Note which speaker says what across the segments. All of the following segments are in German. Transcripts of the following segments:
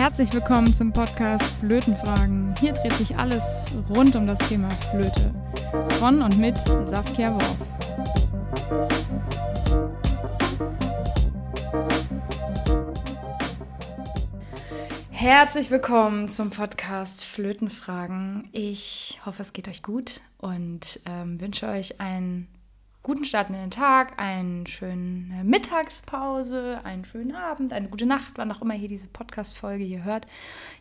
Speaker 1: Herzlich willkommen zum Podcast Flötenfragen. Hier dreht sich alles rund um das Thema Flöte. Von und mit Saskia Worf. Herzlich willkommen zum Podcast Flötenfragen. Ich hoffe, es geht euch gut und ähm, wünsche euch einen guten Start in den Tag, eine schöne Mittagspause, einen schönen Abend, eine gute Nacht, wann auch immer ihr diese Podcast-Folge hier hört.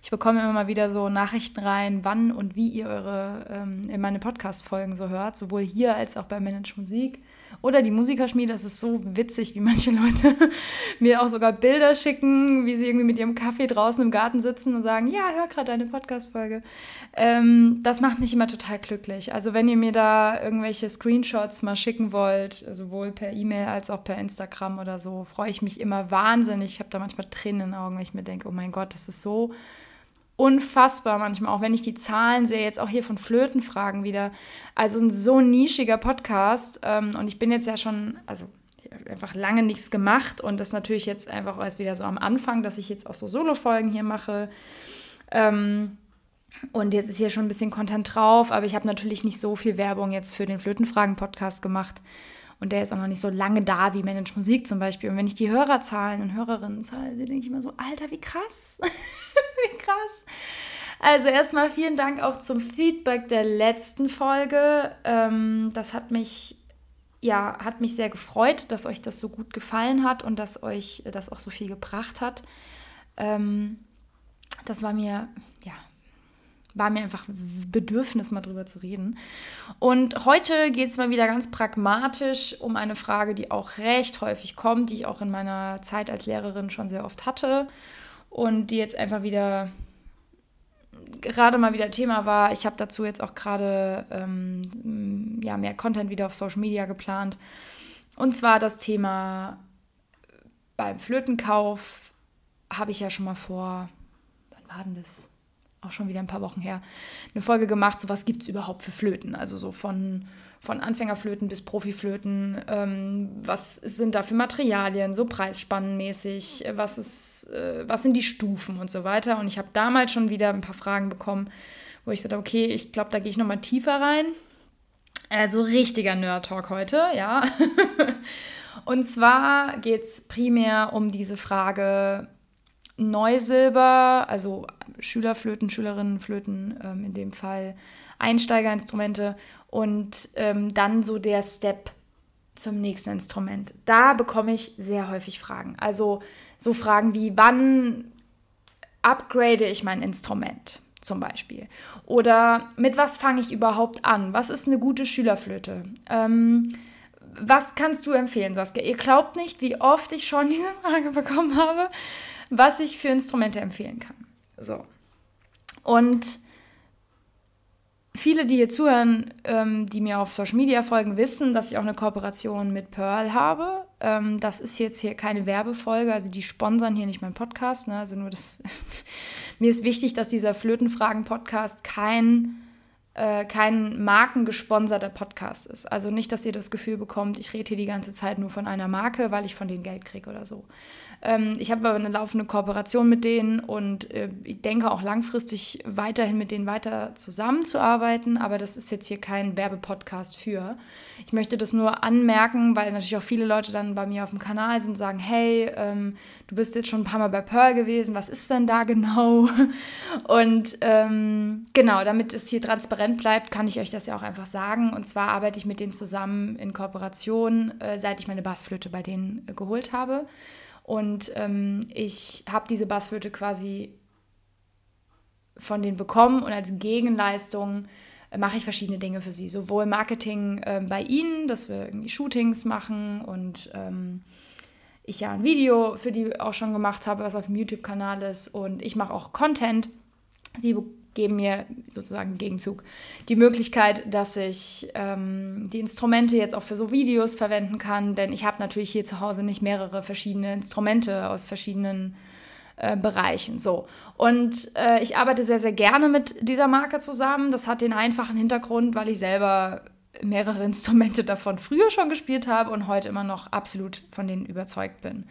Speaker 1: Ich bekomme immer mal wieder so Nachrichten rein, wann und wie ihr eure ähm, in meine Podcast-Folgen so hört, sowohl hier als auch bei Manage Musik. Oder die Musikerschmiede, es ist so witzig, wie manche Leute mir auch sogar Bilder schicken, wie sie irgendwie mit ihrem Kaffee draußen im Garten sitzen und sagen, ja, hör gerade deine Podcast-Folge. Ähm, das macht mich immer total glücklich. Also wenn ihr mir da irgendwelche Screenshots mal schicken wollt, sowohl per E-Mail als auch per Instagram oder so, freue ich mich immer wahnsinnig. Ich habe da manchmal Tränen in den Augen, weil ich mir denke, oh mein Gott, das ist so unfassbar manchmal, auch wenn ich die Zahlen sehe, jetzt auch hier von Flötenfragen wieder. Also ein so nischiger Podcast. Ähm, und ich bin jetzt ja schon, also einfach lange nichts gemacht und das natürlich jetzt einfach erst wieder so am Anfang, dass ich jetzt auch so Solo-Folgen hier mache. Ähm, und jetzt ist hier schon ein bisschen Content drauf, aber ich habe natürlich nicht so viel Werbung jetzt für den Flötenfragen-Podcast gemacht. Und der ist auch noch nicht so lange da wie Manage Musik zum Beispiel. Und wenn ich die Hörerzahlen und Hörerinnenzahlen sehe, denke ich immer so, Alter, wie krass. wie krass. Also erstmal vielen Dank auch zum Feedback der letzten Folge. Ähm, das hat mich, ja, hat mich sehr gefreut, dass euch das so gut gefallen hat und dass euch das auch so viel gebracht hat. Ähm, das war mir, ja, war mir einfach Bedürfnis, mal drüber zu reden. Und heute geht es mal wieder ganz pragmatisch um eine Frage, die auch recht häufig kommt, die ich auch in meiner Zeit als Lehrerin schon sehr oft hatte und die jetzt einfach wieder gerade mal wieder Thema war. Ich habe dazu jetzt auch gerade ähm, ja, mehr Content wieder auf Social Media geplant. Und zwar das Thema beim Flötenkauf habe ich ja schon mal vor, wann war denn das? Auch schon wieder ein paar Wochen her, eine Folge gemacht, so was gibt es überhaupt für Flöten. Also so von, von Anfängerflöten bis Profiflöten. Ähm, was sind da für Materialien, so preisspannenmäßig, was, ist, äh, was sind die Stufen und so weiter. Und ich habe damals schon wieder ein paar Fragen bekommen, wo ich sagte, okay, ich glaube, da gehe ich nochmal tiefer rein. Also richtiger Nerd-Talk heute, ja. und zwar geht es primär um diese Frage, Neusilber, also Schülerflöten, Schülerinnenflöten ähm, in dem Fall, Einsteigerinstrumente und ähm, dann so der Step zum nächsten Instrument. Da bekomme ich sehr häufig Fragen. Also so Fragen wie, wann upgrade ich mein Instrument zum Beispiel? Oder mit was fange ich überhaupt an? Was ist eine gute Schülerflöte? Ähm, was kannst du empfehlen, Saskia? Ihr glaubt nicht, wie oft ich schon diese Frage bekommen habe was ich für Instrumente empfehlen kann. So. Und viele, die hier zuhören, ähm, die mir auf Social Media folgen, wissen, dass ich auch eine Kooperation mit Pearl habe. Ähm, das ist jetzt hier keine Werbefolge, also die sponsern hier nicht meinen Podcast. Ne? Also nur das. mir ist wichtig, dass dieser Flötenfragen-Podcast kein äh, kein markengesponserter Podcast ist. Also nicht, dass ihr das Gefühl bekommt, ich rede hier die ganze Zeit nur von einer Marke, weil ich von denen Geld kriege oder so. Ähm, ich habe aber eine laufende Kooperation mit denen und äh, ich denke auch langfristig weiterhin mit denen weiter zusammenzuarbeiten, aber das ist jetzt hier kein Werbepodcast für. Ich möchte das nur anmerken, weil natürlich auch viele Leute dann bei mir auf dem Kanal sind und sagen, hey, ähm, du bist jetzt schon ein paar Mal bei Pearl gewesen, was ist denn da genau? Und ähm, genau, damit es hier transparent bleibt, kann ich euch das ja auch einfach sagen. Und zwar arbeite ich mit denen zusammen in Kooperation, äh, seit ich meine Bassflöte bei denen äh, geholt habe. Und ähm, ich habe diese Bassflöte quasi von denen bekommen und als Gegenleistung äh, mache ich verschiedene Dinge für sie. Sowohl Marketing äh, bei ihnen, dass wir irgendwie Shootings machen und ähm, ich ja ein Video für die auch schon gemacht habe, was auf dem YouTube-Kanal ist und ich mache auch Content. Sie geben mir sozusagen im Gegenzug die Möglichkeit, dass ich ähm, die Instrumente jetzt auch für so Videos verwenden kann, denn ich habe natürlich hier zu Hause nicht mehrere verschiedene Instrumente aus verschiedenen äh, Bereichen. So. Und äh, ich arbeite sehr, sehr gerne mit dieser Marke zusammen. Das hat den einfachen Hintergrund, weil ich selber mehrere Instrumente davon früher schon gespielt habe und heute immer noch absolut von denen überzeugt bin.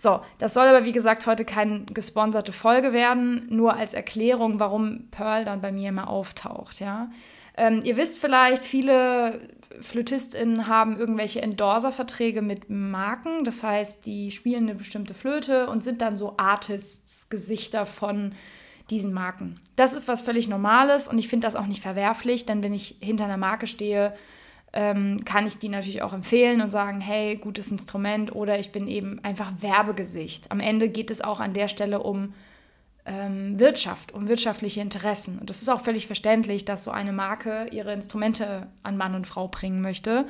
Speaker 1: So, das soll aber wie gesagt heute keine gesponserte Folge werden, nur als Erklärung, warum Pearl dann bei mir immer auftaucht, ja. Ähm, ihr wisst vielleicht, viele FlötistInnen haben irgendwelche Endorser-Verträge mit Marken. Das heißt, die spielen eine bestimmte Flöte und sind dann so Artists-Gesichter von diesen Marken. Das ist was völlig Normales und ich finde das auch nicht verwerflich, denn wenn ich hinter einer Marke stehe, ähm, kann ich die natürlich auch empfehlen und sagen, hey, gutes Instrument oder ich bin eben einfach Werbegesicht. Am Ende geht es auch an der Stelle um ähm, Wirtschaft, um wirtschaftliche Interessen. Und das ist auch völlig verständlich, dass so eine Marke ihre Instrumente an Mann und Frau bringen möchte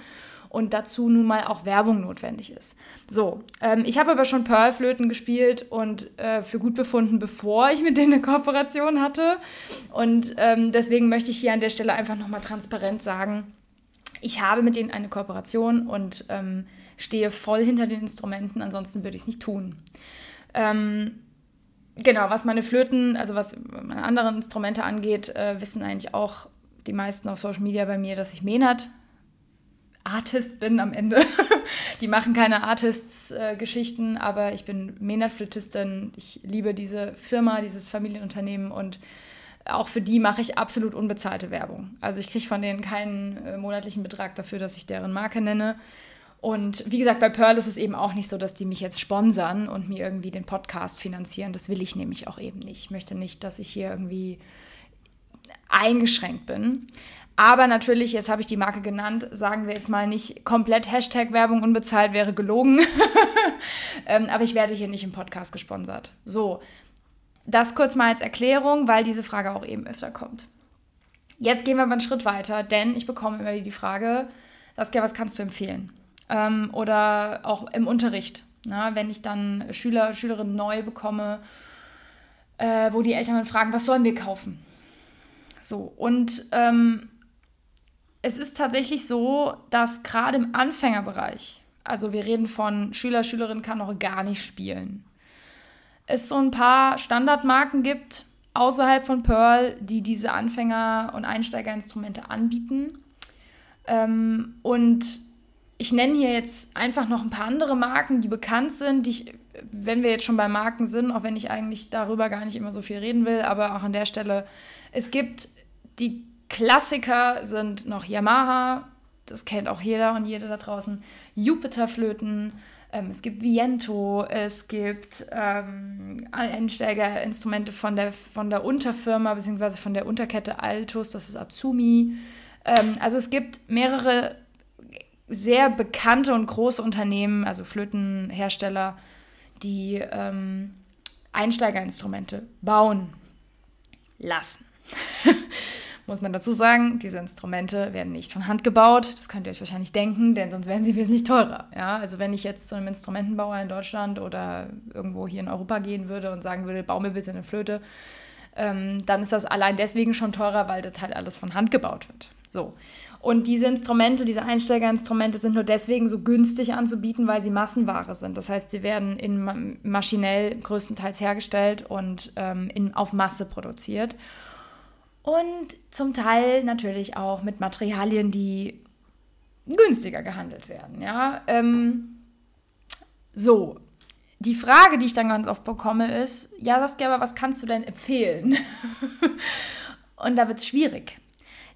Speaker 1: und dazu nun mal auch Werbung notwendig ist. So, ähm, ich habe aber schon Pearlflöten gespielt und äh, für gut befunden, bevor ich mit denen eine Kooperation hatte. Und ähm, deswegen möchte ich hier an der Stelle einfach nochmal transparent sagen, ich habe mit denen eine Kooperation und ähm, stehe voll hinter den Instrumenten, ansonsten würde ich es nicht tun. Ähm, genau, was meine Flöten, also was meine anderen Instrumente angeht, äh, wissen eigentlich auch die meisten auf Social Media bei mir, dass ich Menat Artist bin am Ende. die machen keine Artists-Geschichten, äh, aber ich bin Menat-Flötistin. Ich liebe diese Firma, dieses Familienunternehmen und auch für die mache ich absolut unbezahlte Werbung. Also ich kriege von denen keinen äh, monatlichen Betrag dafür, dass ich deren Marke nenne. Und wie gesagt, bei Pearl ist es eben auch nicht so, dass die mich jetzt sponsern und mir irgendwie den Podcast finanzieren. Das will ich nämlich auch eben nicht. Ich möchte nicht, dass ich hier irgendwie eingeschränkt bin. Aber natürlich, jetzt habe ich die Marke genannt, sagen wir jetzt mal nicht komplett Hashtag Werbung unbezahlt wäre gelogen. ähm, aber ich werde hier nicht im Podcast gesponsert. So, das kurz mal als Erklärung, weil diese Frage auch eben öfter kommt. Jetzt gehen wir aber einen Schritt weiter, denn ich bekomme immer die Frage, Saskia, was kannst du empfehlen? Ähm, oder auch im Unterricht, na, wenn ich dann Schüler, Schülerinnen neu bekomme, äh, wo die Eltern dann fragen, was sollen wir kaufen? So, und ähm, es ist tatsächlich so, dass gerade im Anfängerbereich, also wir reden von Schüler, Schülerin kann noch gar nicht spielen, es so ein paar Standardmarken gibt außerhalb von Pearl, die diese Anfänger- und Einsteigerinstrumente anbieten. Ähm, und ich nenne hier jetzt einfach noch ein paar andere Marken, die bekannt sind, die ich, wenn wir jetzt schon bei Marken sind, auch wenn ich eigentlich darüber gar nicht immer so viel reden will, aber auch an der Stelle, es gibt die Klassiker sind noch Yamaha, das kennt auch jeder und jede da draußen, Jupiter-Flöten, ähm, es gibt Viento, es gibt ähm, Einsteigerinstrumente von der, von der Unterfirma bzw. von der Unterkette Altus, das ist Azumi. Ähm, also es gibt mehrere sehr bekannte und große Unternehmen, also Flötenhersteller, die ähm, Einsteigerinstrumente bauen lassen. muss man dazu sagen, diese Instrumente werden nicht von Hand gebaut. Das könnt ihr euch wahrscheinlich denken, denn sonst wären sie wesentlich teurer. Ja? Also wenn ich jetzt zu einem Instrumentenbauer in Deutschland oder irgendwo hier in Europa gehen würde und sagen würde, bau mir bitte eine Flöte, ähm, dann ist das allein deswegen schon teurer, weil das halt alles von Hand gebaut wird. So. Und diese Instrumente, diese Einsteigerinstrumente sind nur deswegen so günstig anzubieten, weil sie Massenware sind. Das heißt, sie werden in, maschinell größtenteils hergestellt und ähm, in, auf Masse produziert und zum Teil natürlich auch mit Materialien, die günstiger gehandelt werden. Ja? Ähm, so, die Frage, die ich dann ganz oft bekomme, ist, ja, Saskia, aber was kannst du denn empfehlen? und da wird es schwierig.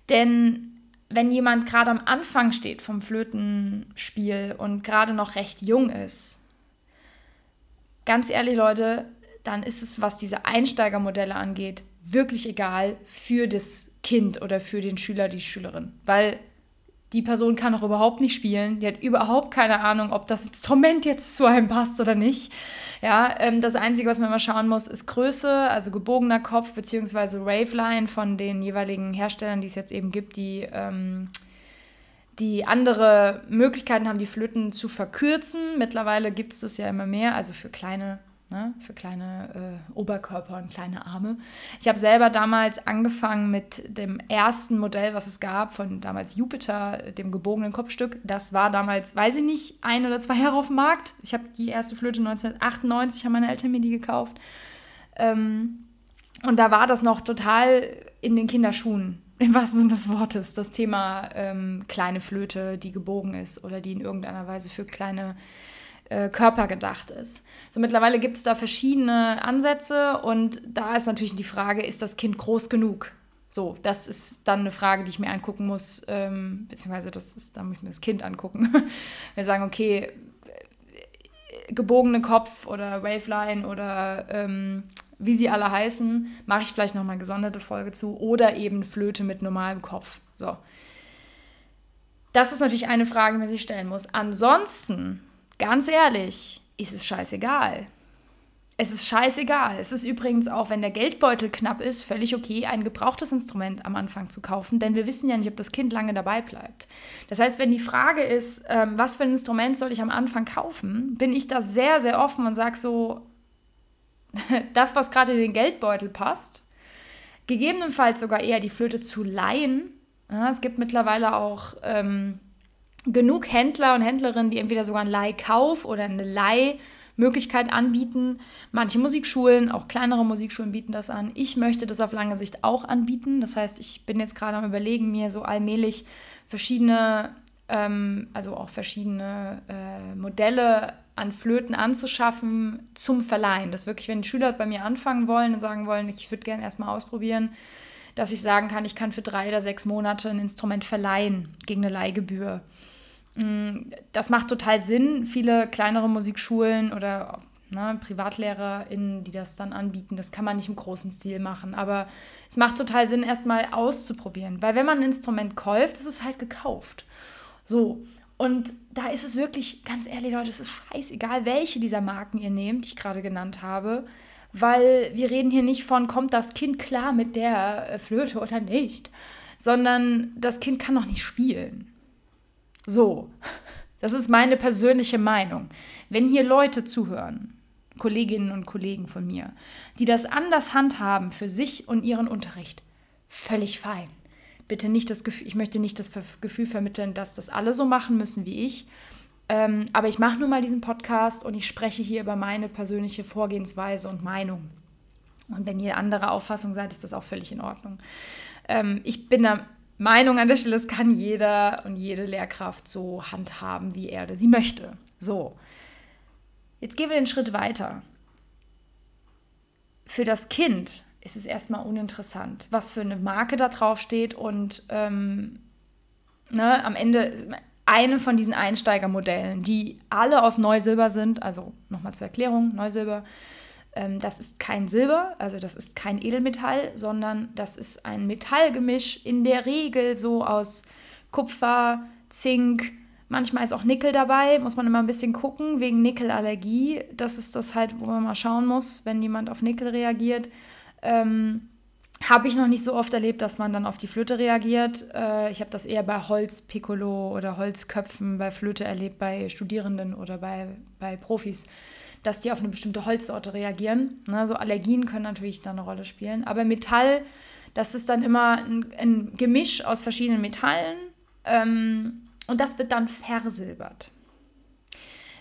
Speaker 1: Denn wenn jemand gerade am Anfang steht vom Flötenspiel und gerade noch recht jung ist, ganz ehrlich, Leute, dann ist es, was diese Einsteigermodelle angeht, wirklich egal für das Kind oder für den Schüler, die Schülerin. Weil die Person kann auch überhaupt nicht spielen, die hat überhaupt keine Ahnung, ob das Instrument jetzt zu einem passt oder nicht. Ja, ähm, das Einzige, was man mal schauen muss, ist Größe, also gebogener Kopf bzw. Raveline von den jeweiligen Herstellern, die es jetzt eben gibt, die, ähm, die andere Möglichkeiten haben, die Flöten zu verkürzen. Mittlerweile gibt es das ja immer mehr, also für kleine ne? für kleine äh, Oberkörper und kleine Arme. Ich habe selber damals angefangen mit dem ersten Modell, was es gab, von damals Jupiter, dem gebogenen Kopfstück. Das war damals, weiß ich nicht, ein oder zwei Jahre auf dem Markt. Ich habe die erste Flöte 1998, haben meine Eltern mir die gekauft. Ähm, und da war das noch total in den Kinderschuhen. im wahrsten Sinne des Wortes, das Thema ähm, kleine Flöte, die gebogen ist oder die in irgendeiner Weise für kleine äh, Körper gedacht ist. So mittlerweile gibt es da verschiedene Ansätze und da ist natürlich die Frage, ist das Kind groß genug? So, das ist dann eine Frage, die ich mir angucken muss, ähm, beziehungsweise das ist, da muss ich mir das Kind angucken. Wir sagen, okay, gebogene Kopf oder Waveline oder ähm, wie sie alle heißen, mache ich vielleicht noch mal eine gesonderte Folge zu oder eben Flöte mit normalem Kopf. So. Das ist natürlich eine Frage, die man sich stellen muss. Ansonsten, ganz ehrlich, ist es scheißegal. Es ist scheißegal. Es ist übrigens auch, wenn der Geldbeutel knapp ist, völlig okay, ein gebrauchtes Instrument am Anfang zu kaufen, denn wir wissen ja nicht, ob das Kind lange dabei bleibt. Das heißt, wenn die Frage ist, ähm, was für ein Instrument soll ich am Anfang kaufen, bin ich da sehr, sehr offen und sage so, das, was gerade in den Geldbeutel passt, gegebenenfalls sogar eher die Flöte zu leihen. Ja, es gibt mittlerweile auch ähm, genug Händler und Händlerinnen, die entweder sogar einen Leihkauf oder eine Leih Möglichkeit anbieten. Manche Musikschulen, auch kleinere Musikschulen bieten das an. Ich möchte das auf lange Sicht auch anbieten. Das heißt, ich bin jetzt gerade am Überlegen, mir so allmählich verschiedene, ähm, also auch verschiedene äh, Modelle an Flöten anzuschaffen zum Verleihen. Dass wirklich, wenn Schüler bei mir anfangen wollen und sagen wollen, ich würde gerne erstmal ausprobieren, dass ich sagen kann, ich kann für drei oder sechs Monate ein Instrument verleihen gegen eine Leihgebühr. Mm, das macht total Sinn. Viele kleinere Musikschulen oder ne, PrivatlehrerInnen, die das dann anbieten, das kann man nicht im großen Stil machen. Aber es macht total Sinn, erstmal auszuprobieren. Weil wenn man ein Instrument kauft, ist es halt gekauft. So. Und da ist es wirklich, ganz ehrlich, Leute, es ist scheißegal, welche dieser Marken ihr nehmt, die ich gerade genannt habe. Weil wir reden hier nicht von, kommt das Kind klar mit der Flöte oder nicht, sondern das Kind kann noch nicht spielen. So, das ist meine persönliche Meinung. Wenn hier Leute zuhören, Kolleginnen und Kollegen von mir, die das anders handhaben für sich und ihren Unterricht, völlig fein. Bitte nicht das Gefühl, ich möchte nicht das Gefühl vermitteln, dass das alle so machen müssen wie ich. Ähm, aber ich mache nur mal diesen Podcast und ich spreche hier über meine persönliche Vorgehensweise und Meinung. Und wenn ihr andere Auffassung seid, ist das auch völlig in Ordnung. Ähm, ich bin da Meinung an der Stelle, es kann jeder und jede Lehrkraft so handhaben, wie er oder sie möchte. So, jetzt gehen wir den Schritt weiter. Für das Kind ist es erstmal uninteressant, was für eine Marke da drauf steht und ähm, ne, am Ende eine von diesen Einsteigermodellen, die alle aus Neusilber sind, also nochmal zur Erklärung, Neusilber, das ist kein Silber, also das ist kein Edelmetall, sondern das ist ein Metallgemisch, in der Regel so aus Kupfer, Zink, manchmal ist auch Nickel dabei, muss man immer ein bisschen gucken, wegen Nickelallergie. Das ist das halt, wo man mal schauen muss, wenn jemand auf Nickel reagiert. Ähm, habe ich noch nicht so oft erlebt, dass man dann auf die Flöte reagiert. Äh, ich habe das eher bei Holzpiccolo oder Holzköpfen bei Flöte erlebt, bei Studierenden oder bei, bei Profis dass die auf eine bestimmte Holzsorte reagieren. Ne, so Allergien können natürlich da eine Rolle spielen. Aber Metall, das ist dann immer ein, ein Gemisch aus verschiedenen Metallen ähm, und das wird dann versilbert.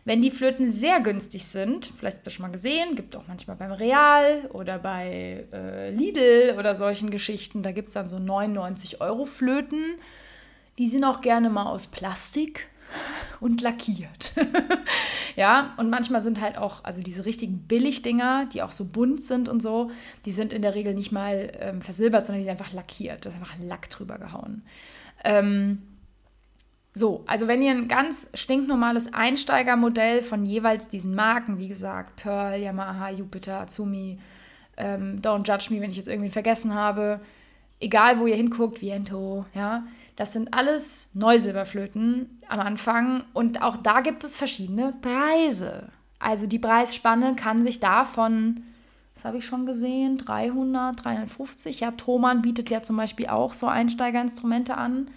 Speaker 1: Wenn die Flöten sehr günstig sind, vielleicht habt ihr schon mal gesehen, gibt auch manchmal beim Real oder bei äh, Lidl oder solchen Geschichten, da gibt es dann so 99 Euro Flöten. Die sind auch gerne mal aus Plastik und lackiert. ja, und manchmal sind halt auch, also diese richtigen Billigdinger, die auch so bunt sind und so, die sind in der Regel nicht mal ähm, versilbert, sondern die sind einfach lackiert. Da ist einfach Lack drüber gehauen. Ähm, so, also wenn ihr ein ganz stinknormales Einsteigermodell von jeweils diesen Marken, wie gesagt, Pearl, Yamaha, Jupiter, Azumi, ähm, Don't Judge Me, wenn ich jetzt irgendwie vergessen habe, egal wo ihr hinguckt, Viento, ja, das sind alles Neusilberflöten am Anfang und auch da gibt es verschiedene Preise. Also die Preisspanne kann sich da von, was habe ich schon gesehen, 300, 350. Ja, Thomann bietet ja zum Beispiel auch so Einsteigerinstrumente an.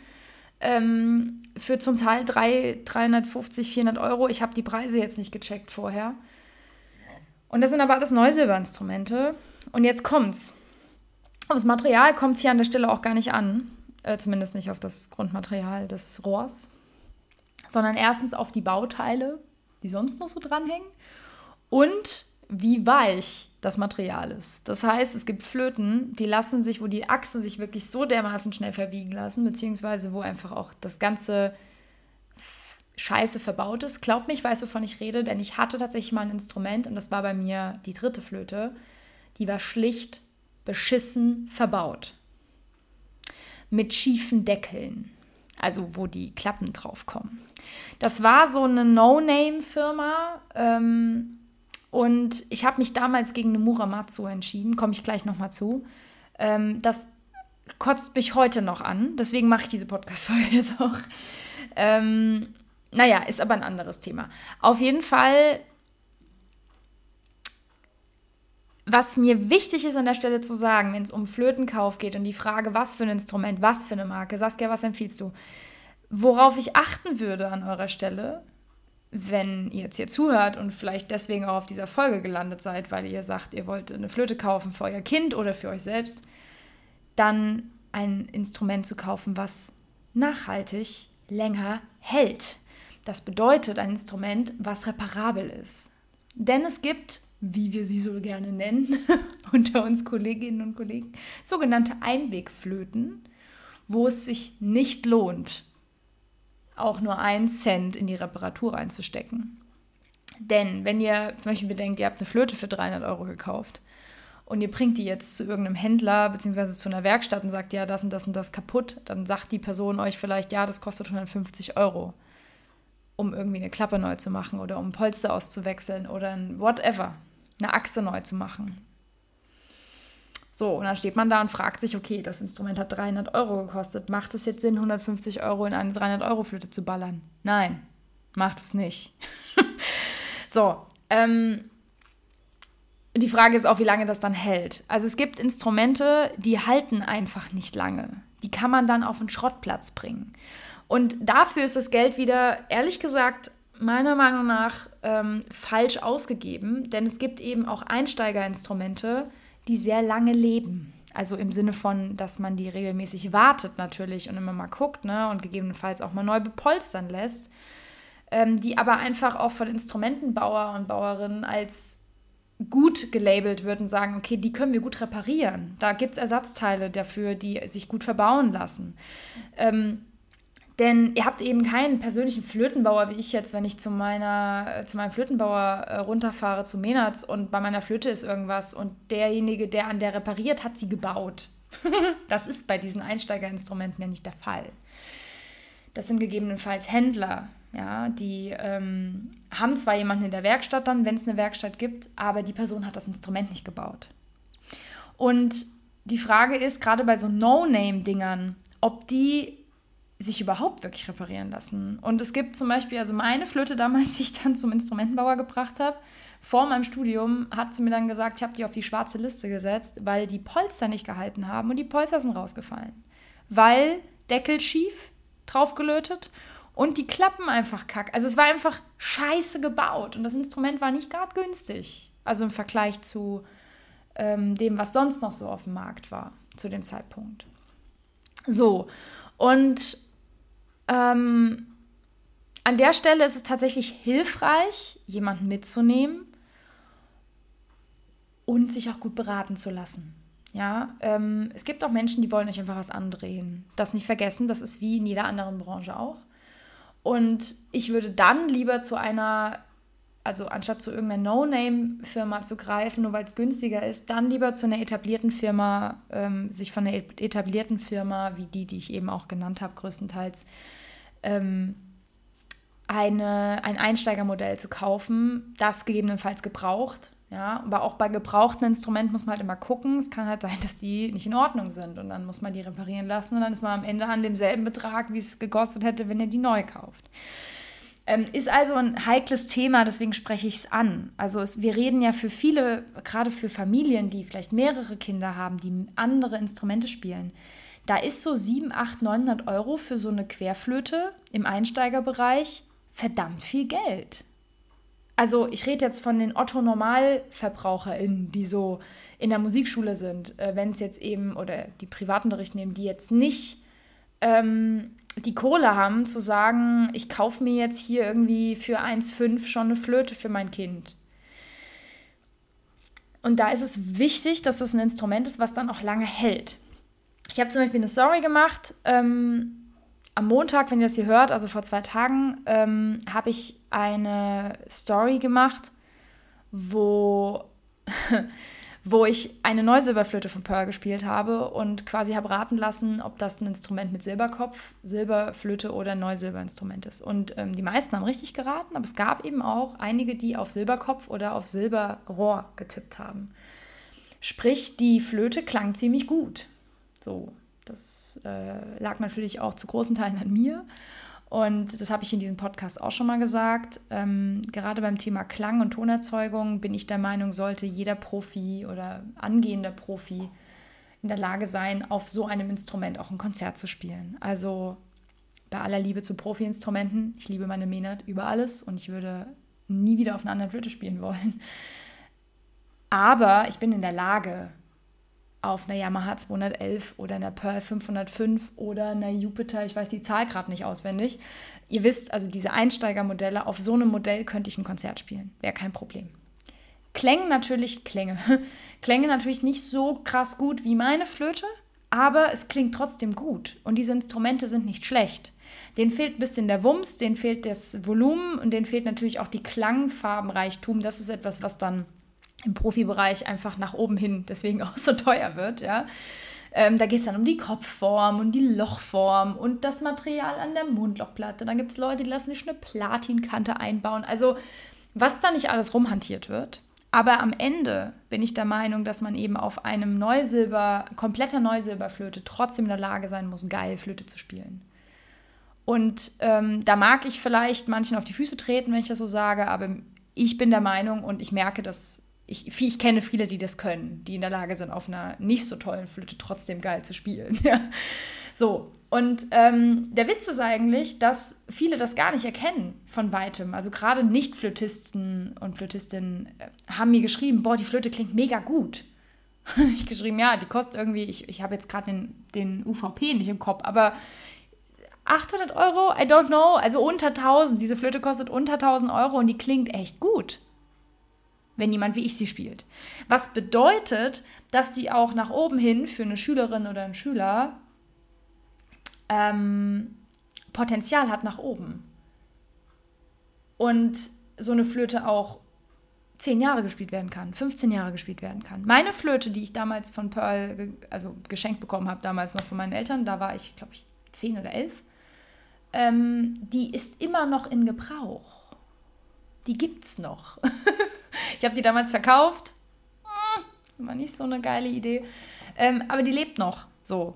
Speaker 1: Ähm, für zum Teil 3, 350, 400 Euro. Ich habe die Preise jetzt nicht gecheckt vorher. Und das sind aber alles Neusilberinstrumente. Und jetzt kommt's. Aufs Material kommt es hier an der Stelle auch gar nicht an äh, zumindest nicht auf das Grundmaterial des Rohrs, sondern erstens auf die Bauteile, die sonst noch so dranhängen und wie weich das Material ist. Das heißt, es gibt Flöten, die lassen sich, wo die Achsen sich wirklich so dermaßen schnell verbiegen lassen, beziehungsweise wo einfach auch das ganze Scheiße verbaut ist. Glaubt mir, ich weiß, wovon ich rede, denn ich hatte tatsächlich mal ein Instrument und das war bei mir die dritte Flöte. Die war schlicht beschissen verbaut. Mit schiefen Deckeln, also wo die Klappen drauf kommen. Das war so eine No-Name-Firma. Ähm, und ich habe mich damals gegen eine Muramatsu entschieden, komme ich gleich nochmal zu. Ähm, das kotzt mich heute noch an, deswegen mache ich diese Podcast-Folge jetzt auch. Ähm, naja, ist aber ein anderes Thema. Auf jeden Fall, was mir wichtig ist an der Stelle zu sagen, wenn es um Flötenkauf geht und die Frage, was für ein Instrument, was für eine Marke, Saskia, was empfiehlst du? Worauf ich achten würde an eurer Stelle, wenn ihr jetzt hier zuhört und vielleicht deswegen auch auf dieser Folge gelandet seid, weil ihr sagt, ihr wollt eine Flöte kaufen für euer Kind oder für euch selbst, dann ein Instrument zu kaufen, was nachhaltig länger hält. Das bedeutet ein Instrument, was reparabel ist. Denn es gibt, wie wir sie so gerne nennen, unter uns Kolleginnen und Kollegen, sogenannte Einwegflöten, wo es sich nicht lohnt, auch nur einen Cent in die Reparatur reinzustecken. Denn wenn ihr zum Beispiel bedenkt, ihr habt eine Flöte für 300 Euro gekauft und ihr bringt die jetzt zu irgendeinem Händler bzw. zu einer Werkstatt und sagt, ja, das und das und das kaputt, dann sagt die Person euch vielleicht, ja, das kostet 150 Euro, um irgendwie eine Klappe neu zu machen oder um Polster auszuwechseln oder ein whatever, eine Achse neu zu machen. So, und dann steht man da und fragt sich, okay, das Instrument hat 300 Euro gekostet. Macht es jetzt Sinn, 150 Euro in eine 300-Euro-Flöte zu ballern? Nein, macht es nicht. so, ähm, die Frage ist auch, wie lange das dann hält. Also es gibt Instrumente, die halten einfach nicht lange. Die kann man dann auf den Schrottplatz bringen. Und dafür ist das Geld wieder, ehrlich gesagt, meiner Meinung nach ähm, falsch ausgegeben, denn es gibt eben auch Einsteigerinstrumente, die sehr lange leben. Also im Sinne von, dass man die regelmäßig wartet natürlich und immer mal guckt ne, und gegebenenfalls auch mal neu bepolstern lässt, ähm, die aber einfach auch von Instrumentenbauer und Bauerinnen als gut gelabelt wird und sagen, okay, die können wir gut reparieren. Da gibt es Ersatzteile dafür, die sich gut verbauen lassen. Ähm, denn ihr habt eben keinen persönlichen Flötenbauer wie ich jetzt, wenn ich zu, meiner, äh, zu meinem Flötenbauer äh, runterfahre zu Menatz und bei meiner Flöte ist irgendwas und derjenige, der an der repariert, hat sie gebaut. das ist bei diesen Einsteigerinstrumenten ja nicht der Fall. Das sind gegebenenfalls Händler, ja, die ähm, haben zwar jemanden in der Werkstatt dann, wenn es eine Werkstatt gibt, aber die Person hat das Instrument nicht gebaut. Und die Frage ist, gerade bei so No-Name-Dingern, ob die sich überhaupt wirklich reparieren lassen. Und es gibt zum Beispiel, also meine Flöte damals, die ich dann zum Instrumentenbauer gebracht habe, vor meinem Studium hat sie mir dann gesagt, ich habe die auf die schwarze Liste gesetzt, weil die Polster nicht gehalten haben und die Polster sind rausgefallen. Weil Deckel schief draufgelötet und die Klappen einfach kack. Also es war einfach scheiße gebaut und das Instrument war nicht gerade günstig. Also im Vergleich zu ähm, dem, was sonst noch so auf dem Markt war zu dem Zeitpunkt. So, und ähm, an der Stelle ist es tatsächlich hilfreich, jemanden mitzunehmen und sich auch gut beraten zu lassen. Ja, ähm, es gibt auch Menschen, die wollen euch einfach was andrehen. Das nicht vergessen, das ist wie in jeder anderen Branche auch. Und ich würde dann lieber zu einer, also anstatt zu irgendeiner No-Name-Firma zu greifen, nur weil es günstiger ist, dann lieber zu einer etablierten Firma, ähm, sich von einer etablierten Firma, wie die, die ich eben auch genannt habe, größtenteils, ähm, eine, ein Einsteigermodell zu kaufen, das gegebenenfalls gebraucht. Ja, aber auch bei gebrauchten Instrumenten muss man halt immer gucken. Es kann halt sein, dass die nicht in Ordnung sind und dann muss man die reparieren lassen und dann ist man am Ende an demselben Betrag, wie es gekostet hätte, wenn ihr die neu kauft. Ähm, ist also ein heikles Thema, deswegen spreche ich es an. Also es, wir reden ja für viele, gerade für Familien, die vielleicht mehrere Kinder haben, die andere Instrumente spielen, da ist so 7, 8, 900 Euro für so eine Querflöte im Einsteigerbereich verdammt viel Geld. Also ich rede jetzt von den Otto-Normalverbraucherinnen, die so in der Musikschule sind, äh, wenn es jetzt eben, oder die Privatunterricht nehmen, die jetzt nicht ähm, die Kohle haben, zu sagen, ich kaufe mir jetzt hier irgendwie für 1,5 schon eine Flöte für mein Kind. Und da ist es wichtig, dass das ein Instrument ist, was dann auch lange hält. Ich habe zum Beispiel eine Story gemacht. Ähm, am Montag, wenn ihr das hier hört, also vor zwei Tagen, ähm, habe ich eine Story gemacht, wo, wo ich eine neue Silberflöte von Pearl gespielt habe und quasi habe raten lassen, ob das ein Instrument mit Silberkopf, Silberflöte oder Neusilberinstrument ist. Und ähm, die meisten haben richtig geraten, aber es gab eben auch einige, die auf Silberkopf oder auf Silberrohr getippt haben. Sprich, die Flöte klang ziemlich gut. So, das äh, lag natürlich auch zu großen Teilen an mir. Und das habe ich in diesem Podcast auch schon mal gesagt. Ähm, gerade beim Thema Klang und Tonerzeugung bin ich der Meinung, sollte jeder Profi oder angehender Profi in der Lage sein, auf so einem Instrument auch ein Konzert zu spielen. Also bei aller Liebe zu Profi-Instrumenten, ich liebe meine Menat über alles und ich würde nie wieder auf einer anderen Flöte spielen wollen. Aber ich bin in der Lage, auf einer Yamaha 211 oder einer Pearl 505 oder einer Jupiter, ich weiß die Zahl gerade nicht auswendig. Ihr wisst, also diese Einsteigermodelle, auf so einem Modell könnte ich ein Konzert spielen, wäre kein Problem. Klänge natürlich, Klänge, Klänge natürlich nicht so krass gut wie meine Flöte, aber es klingt trotzdem gut und diese Instrumente sind nicht schlecht. Den fehlt ein bisschen der Wumms, denen fehlt das Volumen und denen fehlt natürlich auch die Klangfarbenreichtum. Das ist etwas, was dann im Profibereich einfach nach oben hin deswegen auch so teuer wird, ja. Ähm, da geht es dann um die Kopfform und die Lochform und das Material an der Mundlochplatte. Dann gibt es Leute, die lassen sich eine Platinkante einbauen. Also was da nicht alles rumhantiert wird. Aber am Ende bin ich der Meinung, dass man eben auf einem Neusilber, kompletter Neusilberflöte trotzdem in der Lage sein muss, geil Flöte zu spielen. Und ähm, da mag ich vielleicht manchen auf die Füße treten, wenn ich das so sage, aber ich bin der Meinung und ich merke das ich, ich kenne viele, die das können, die in der Lage sind, auf einer nicht so tollen Flöte trotzdem geil zu spielen. So, und ähm, der Witz ist eigentlich, dass viele das gar nicht erkennen von weitem. Also gerade Nicht-Flötisten und Flötistinnen äh, haben mir geschrieben, boah, die Flöte klingt mega gut. Und ich geschrieben, ja, die kostet irgendwie, ich, ich habe jetzt gerade den, den UVP nicht im Kopf, aber 800 Euro, I don't know, also unter 1000. Diese Flöte kostet unter 1000 Euro und die klingt echt gut wenn jemand wie ich sie spielt. Was bedeutet, dass die auch nach oben hin für eine Schülerin oder einen Schüler ähm, Potenzial hat nach oben. Und so eine Flöte auch 10 Jahre gespielt werden kann, 15 Jahre gespielt werden kann. Meine Flöte, die ich damals von Pearl, also geschenkt bekommen habe, damals noch von meinen Eltern, da war ich, glaube ich, 10 oder 11, ähm, die ist immer noch in Gebrauch. Die gibt's noch. Ich habe die damals verkauft. Hm, war nicht so eine geile Idee. Ähm, aber die lebt noch so.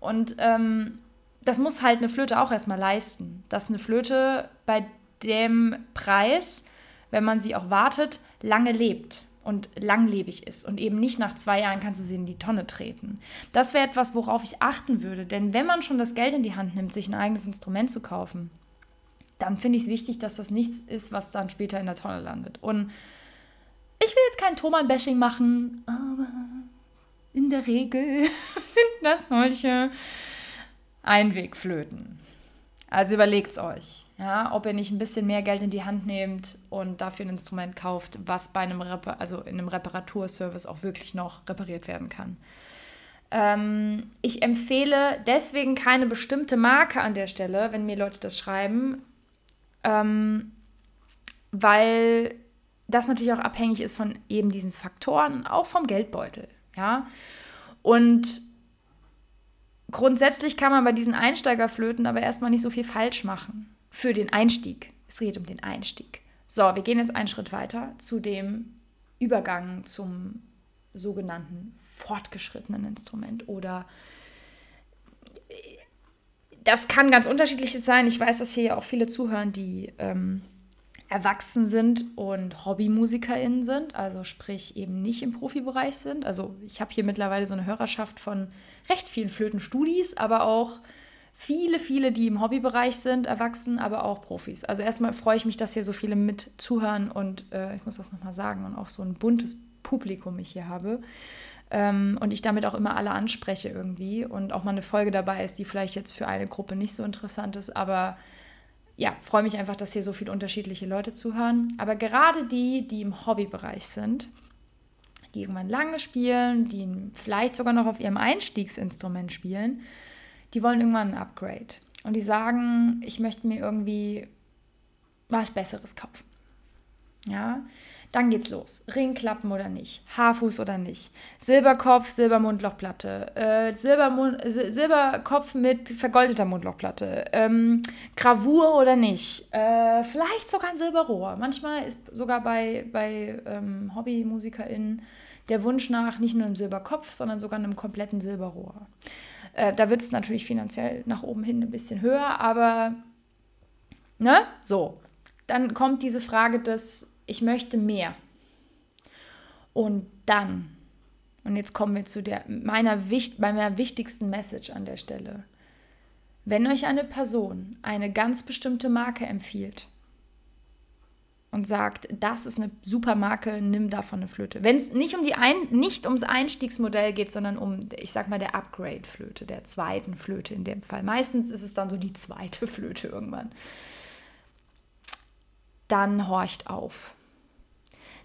Speaker 1: Und ähm, das muss halt eine Flöte auch erstmal leisten. Dass eine Flöte bei dem Preis, wenn man sie auch wartet, lange lebt und langlebig ist und eben nicht nach zwei Jahren kannst du sie in die Tonne treten. Das wäre etwas, worauf ich achten würde, denn wenn man schon das Geld in die Hand nimmt, sich ein eigenes Instrument zu kaufen, dann finde ich es wichtig, dass das nichts ist, was dann später in der Tonne landet. Und ich will jetzt kein Thomann-Bashing machen, aber in der Regel sind das solche Einwegflöten. Also überlegt es euch, ja, ob ihr nicht ein bisschen mehr Geld in die Hand nehmt und dafür ein Instrument kauft, was bei einem, Repa also in einem Reparaturservice auch wirklich noch repariert werden kann. Ähm, ich empfehle deswegen keine bestimmte Marke an der Stelle, wenn mir Leute das schreiben, ähm, weil das natürlich auch abhängig ist von eben diesen Faktoren, auch vom Geldbeutel. Ja? Und grundsätzlich kann man bei diesen Einsteigerflöten aber erstmal nicht so viel falsch machen. Für den Einstieg. Es geht um den Einstieg. So, wir gehen jetzt einen Schritt weiter zu dem Übergang zum sogenannten fortgeschrittenen Instrument oder das kann ganz unterschiedliches sein. Ich weiß, dass hier ja auch viele zuhören, die ähm, erwachsen sind und HobbymusikerInnen sind, also sprich eben nicht im Profibereich sind. Also ich habe hier mittlerweile so eine Hörerschaft von recht vielen Flötenstudis, aber auch viele, viele, die im Hobbybereich sind, erwachsen, aber auch Profis. Also erstmal freue ich mich, dass hier so viele mit zuhören und äh, ich muss das nochmal sagen und auch so ein buntes Publikum ich hier habe. Ähm, und ich damit auch immer alle anspreche irgendwie und auch mal eine Folge dabei ist, die vielleicht jetzt für eine Gruppe nicht so interessant ist, aber ja, freue mich einfach, dass hier so viele unterschiedliche Leute zuhören. Aber gerade die, die im Hobbybereich sind, die irgendwann lange spielen, die vielleicht sogar noch auf ihrem Einstiegsinstrument spielen, die wollen irgendwann ein Upgrade. Und die sagen, ich möchte mir irgendwie was Besseres kaufen. Ja, dann geht's los. Ringklappen oder nicht, Haarfuß oder nicht, Silberkopf, Silbermundlochplatte, äh, Silbermund, Silberkopf mit vergoldeter Mundlochplatte, ähm, Gravur oder nicht, äh, vielleicht sogar ein Silberrohr. Manchmal ist sogar bei, bei ähm, HobbymusikerInnen der Wunsch nach nicht nur einem Silberkopf, sondern sogar einem kompletten Silberrohr. Äh, da wird es natürlich finanziell nach oben hin ein bisschen höher, aber ne, so. Dann kommt diese Frage des ich möchte mehr. Und dann, und jetzt kommen wir zu der, meiner, meiner wichtigsten Message an der Stelle. Wenn euch eine Person eine ganz bestimmte Marke empfiehlt und sagt, das ist eine super Marke, nimm davon eine Flöte. Wenn es nicht um nicht ums Einstiegsmodell geht, sondern um, ich sag mal, der Upgrade-Flöte, der zweiten Flöte in dem Fall. Meistens ist es dann so die zweite Flöte irgendwann. Dann horcht auf.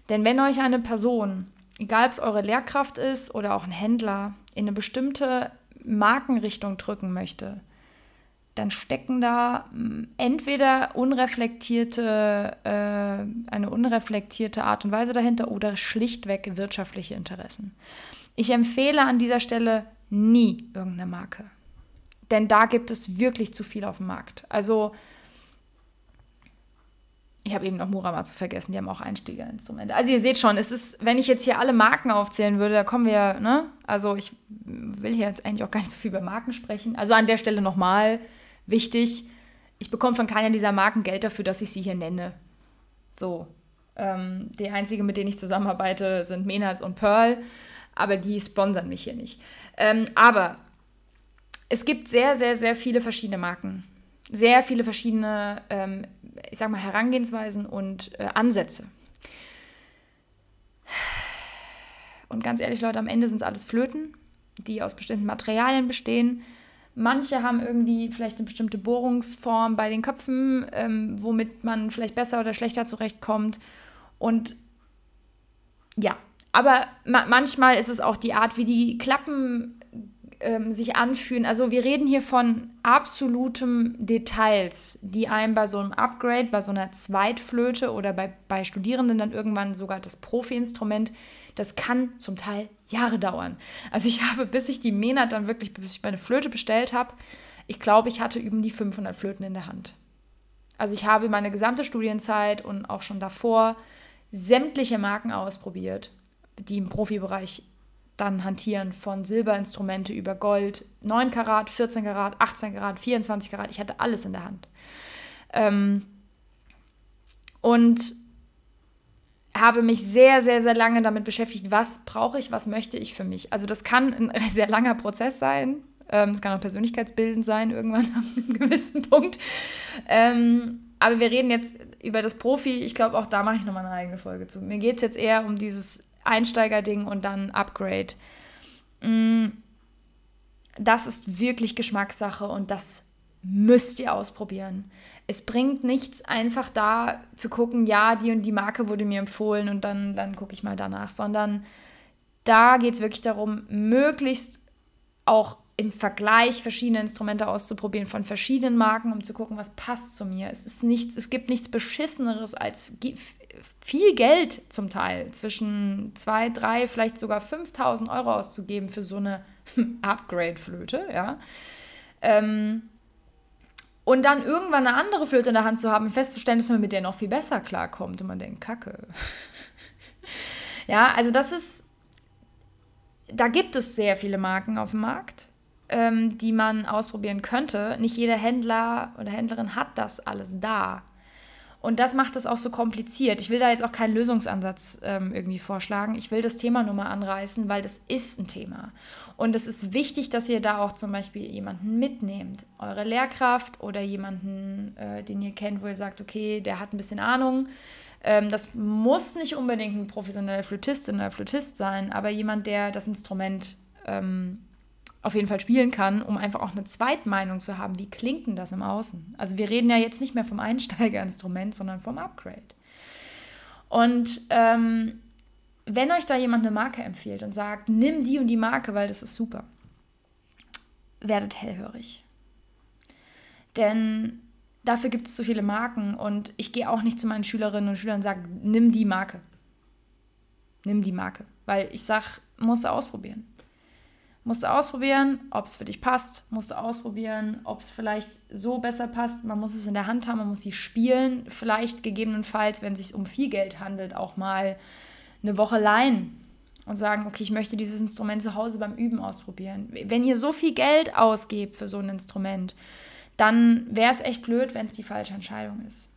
Speaker 1: Denn wenn euch eine Person, egal ob es eure Lehrkraft ist oder auch ein Händler, in eine bestimmte Markenrichtung drücken möchte, dann stecken da hm, entweder unreflektierte, äh, eine unreflektierte Art und Weise dahinter oder schlichtweg wirtschaftliche Interessen. Ich empfehle an dieser Stelle nie irgendeine Marke. Denn da gibt es wirklich zu viel auf dem Markt. Also ich habe eben noch Murama zu vergessen, die haben auch Einstiegerinstrumente. Also ihr seht schon, es ist, wenn ich jetzt hier alle Marken aufzählen würde, da kommen wir, ne? Also ich will hier jetzt eigentlich auch gar nicht so viel über Marken sprechen. Also an der Stelle nochmal wichtig, ich bekomme von keiner dieser Marken Geld dafür, dass ich sie hier nenne. So. Ähm, die einzigen, mit denen ich zusammenarbeite, sind Menals und Pearl, aber die sponsern mich hier nicht. Ähm, aber es gibt sehr, sehr, sehr viele verschiedene Marken sehr viele verschiedene, ähm, ich sag mal, Herangehensweisen und äh, Ansätze. Und ganz ehrlich, Leute, am Ende sind es alles Flöten, die aus bestimmten Materialien bestehen. Manche haben irgendwie vielleicht eine bestimmte Bohrungsform bei den Köpfen, ähm, womit man vielleicht besser oder schlechter zurechtkommt. Und ja, aber ma manchmal ist es auch die Art, wie die Klappen ähm, sich anfühlen. Also wir reden hier von absolutem Details, die einem bei so einem Upgrade, bei so einer Zweitflöte oder bei, bei Studierenden dann irgendwann sogar das Profi-Instrument, das kann zum Teil Jahre dauern. Also ich habe, bis ich die Mena dann wirklich, bis ich meine Flöte bestellt habe, ich glaube, ich hatte über die 500 Flöten in der Hand. Also ich habe meine gesamte Studienzeit und auch schon davor sämtliche Marken ausprobiert, die im Profibereich dann hantieren von Silberinstrumente über Gold, 9 Karat, 14 Karat, 18 Karat, 24 Karat. Ich hatte alles in der Hand. Ähm, und habe mich sehr, sehr, sehr lange damit beschäftigt, was brauche ich, was möchte ich für mich. Also das kann ein sehr langer Prozess sein. Ähm, es kann auch persönlichkeitsbildend sein, irgendwann an einem gewissen Punkt. Ähm, aber wir reden jetzt über das Profi. Ich glaube, auch da mache ich nochmal eine eigene Folge zu. Mir geht es jetzt eher um dieses Einsteigerding und dann Upgrade. Mm, das ist wirklich Geschmackssache und das müsst ihr ausprobieren. Es bringt nichts, einfach da zu gucken, ja, die und die Marke wurde mir empfohlen und dann, dann gucke ich mal danach, sondern da geht es wirklich darum, möglichst auch im Vergleich verschiedene Instrumente auszuprobieren von verschiedenen Marken, um zu gucken, was passt zu mir. Es ist nichts, es gibt nichts Beschisseneres als viel Geld zum Teil, zwischen 2, 3, vielleicht sogar 5000 Euro auszugeben für so eine Upgrade-Flöte, ja. Ähm, und dann irgendwann eine andere Flöte in der Hand zu haben, festzustellen, dass man mit der noch viel besser klarkommt und man denkt, Kacke. ja, also das ist, da gibt es sehr viele Marken auf dem Markt ähm, die man ausprobieren könnte. Nicht jeder Händler oder Händlerin hat das alles da. Und das macht es auch so kompliziert. Ich will da jetzt auch keinen Lösungsansatz ähm, irgendwie vorschlagen. Ich will das Thema nur mal anreißen, weil das ist ein Thema. Und es ist wichtig, dass ihr da auch zum Beispiel jemanden mitnehmt. Eure Lehrkraft oder jemanden, äh, den ihr kennt, wo ihr sagt, okay, der hat ein bisschen Ahnung. Ähm, das muss nicht unbedingt ein professioneller Flötistin oder Flötist sein, aber jemand, der das Instrument ähm, auf jeden Fall spielen kann, um einfach auch eine Zweitmeinung zu haben, wie klingt denn das im Außen? Also wir reden ja jetzt nicht mehr vom Einsteigerinstrument, sondern vom Upgrade. Und ähm, wenn euch da jemand eine Marke empfiehlt und sagt, nimm die und die Marke, weil das ist super, werdet hellhörig. Denn dafür gibt es zu viele Marken und ich gehe auch nicht zu meinen Schülerinnen und Schülern und sage, nimm die Marke. Nimm die Marke. Weil ich sage, musst du ausprobieren. Musst du ausprobieren, ob es für dich passt. Musst du ausprobieren, ob es vielleicht so besser passt. Man muss es in der Hand haben, man muss sie spielen. Vielleicht gegebenenfalls, wenn es sich um viel Geld handelt, auch mal eine Woche leihen und sagen, okay, ich möchte dieses Instrument zu Hause beim Üben ausprobieren. Wenn ihr so viel Geld ausgebt für so ein Instrument, dann wäre es echt blöd, wenn es die falsche Entscheidung ist.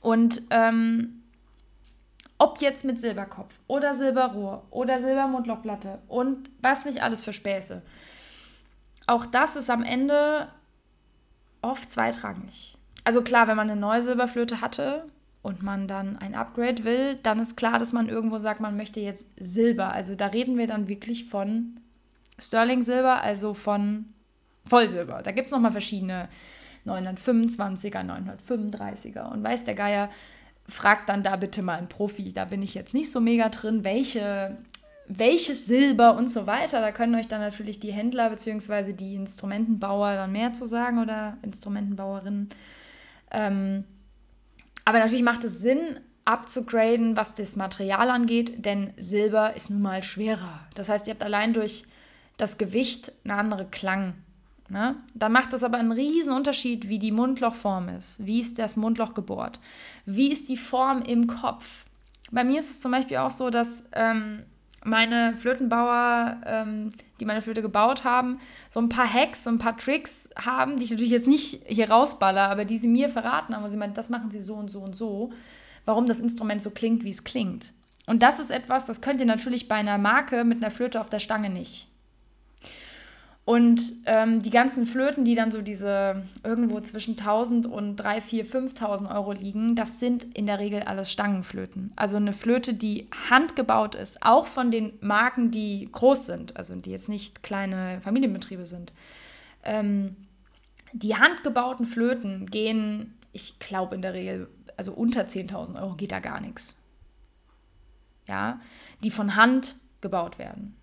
Speaker 1: Und ähm, ob jetzt mit Silberkopf oder Silberrohr oder Silbermundlochplatte und was nicht alles für Späße, auch das ist am Ende oft zweitrangig. Also klar, wenn man eine neue Silberflöte hatte, und man dann ein Upgrade will, dann ist klar, dass man irgendwo sagt, man möchte jetzt Silber. Also da reden wir dann wirklich von Sterling Silber, also von Vollsilber. Da gibt es nochmal verschiedene 925er, 935er. Und weiß der Geier, fragt dann da bitte mal einen Profi. Da bin ich jetzt nicht so mega drin, welche, welches Silber und so weiter. Da können euch dann natürlich die Händler bzw. die Instrumentenbauer dann mehr zu sagen oder Instrumentenbauerinnen. Ähm, aber natürlich macht es Sinn, abzugraden, was das Material angeht, denn Silber ist nun mal schwerer. Das heißt, ihr habt allein durch das Gewicht eine andere Klang. Ne? Dann macht es aber einen riesen Unterschied, wie die Mundlochform ist. Wie ist das Mundloch gebohrt? Wie ist die Form im Kopf? Bei mir ist es zum Beispiel auch so, dass ähm, meine Flötenbauer, ähm, die meine Flöte gebaut haben, so ein paar Hacks, so ein paar Tricks haben, die ich natürlich jetzt nicht hier rausballer, aber die sie mir verraten haben, wo sie meinen, das machen sie so und so und so, warum das Instrument so klingt, wie es klingt. Und das ist etwas, das könnt ihr natürlich bei einer Marke mit einer Flöte auf der Stange nicht. Und ähm, die ganzen Flöten, die dann so diese irgendwo zwischen 1000 und 3, 4, 5000 Euro liegen, das sind in der Regel alles Stangenflöten. Also eine Flöte, die handgebaut ist, auch von den Marken, die groß sind, also die jetzt nicht kleine Familienbetriebe sind. Ähm, die handgebauten Flöten gehen, ich glaube in der Regel, also unter 10.000 Euro geht da gar nichts. Ja, die von Hand gebaut werden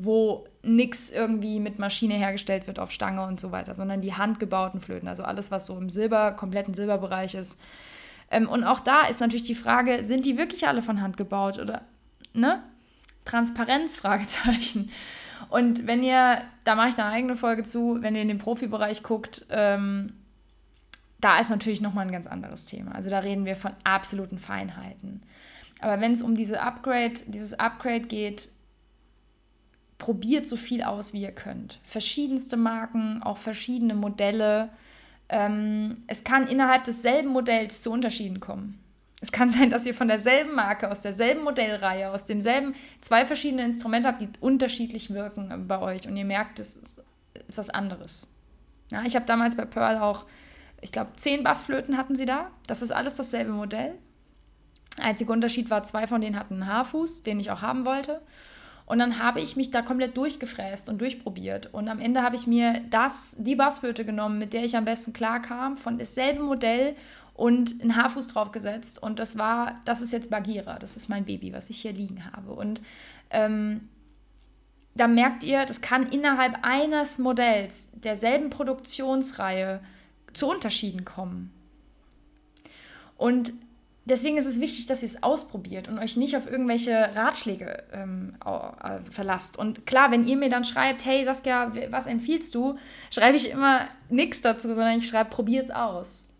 Speaker 1: wo nichts irgendwie mit Maschine hergestellt wird auf Stange und so weiter, sondern die handgebauten Flöten, also alles, was so im Silber, kompletten Silberbereich ist. Ähm, und auch da ist natürlich die Frage, sind die wirklich alle von Hand gebaut oder, ne? Transparenz, Fragezeichen. Und wenn ihr, da mache ich eine eigene Folge zu, wenn ihr in den Profibereich guckt, ähm, da ist natürlich nochmal ein ganz anderes Thema. Also da reden wir von absoluten Feinheiten. Aber wenn es um diese Upgrade, dieses Upgrade geht, probiert so viel aus, wie ihr könnt. Verschiedenste Marken, auch verschiedene Modelle. Ähm, es kann innerhalb desselben Modells zu Unterschieden kommen. Es kann sein, dass ihr von derselben Marke, aus derselben Modellreihe, aus demselben zwei verschiedene Instrumente habt, die unterschiedlich wirken bei euch und ihr merkt, es ist etwas anderes. Ja, ich habe damals bei Pearl auch, ich glaube, zehn Bassflöten hatten sie da. Das ist alles dasselbe Modell. Einziger Unterschied war, zwei von denen hatten einen Haarfuß, den ich auch haben wollte. Und dann habe ich mich da komplett durchgefräst und durchprobiert. Und am Ende habe ich mir das, die Bassflöte genommen, mit der ich am besten klarkam, von demselben Modell und einen Haarfuß draufgesetzt. Und das war, das ist jetzt Bagira, das ist mein Baby, was ich hier liegen habe. Und ähm, da merkt ihr, das kann innerhalb eines Modells derselben Produktionsreihe zu Unterschieden kommen. Und deswegen ist es wichtig, dass ihr es ausprobiert und euch nicht auf irgendwelche Ratschläge ähm, äh, verlasst. Und klar, wenn ihr mir dann schreibt, hey Saskia, was empfiehlst du, schreibe ich immer nichts dazu, sondern ich schreibe, probiert es aus.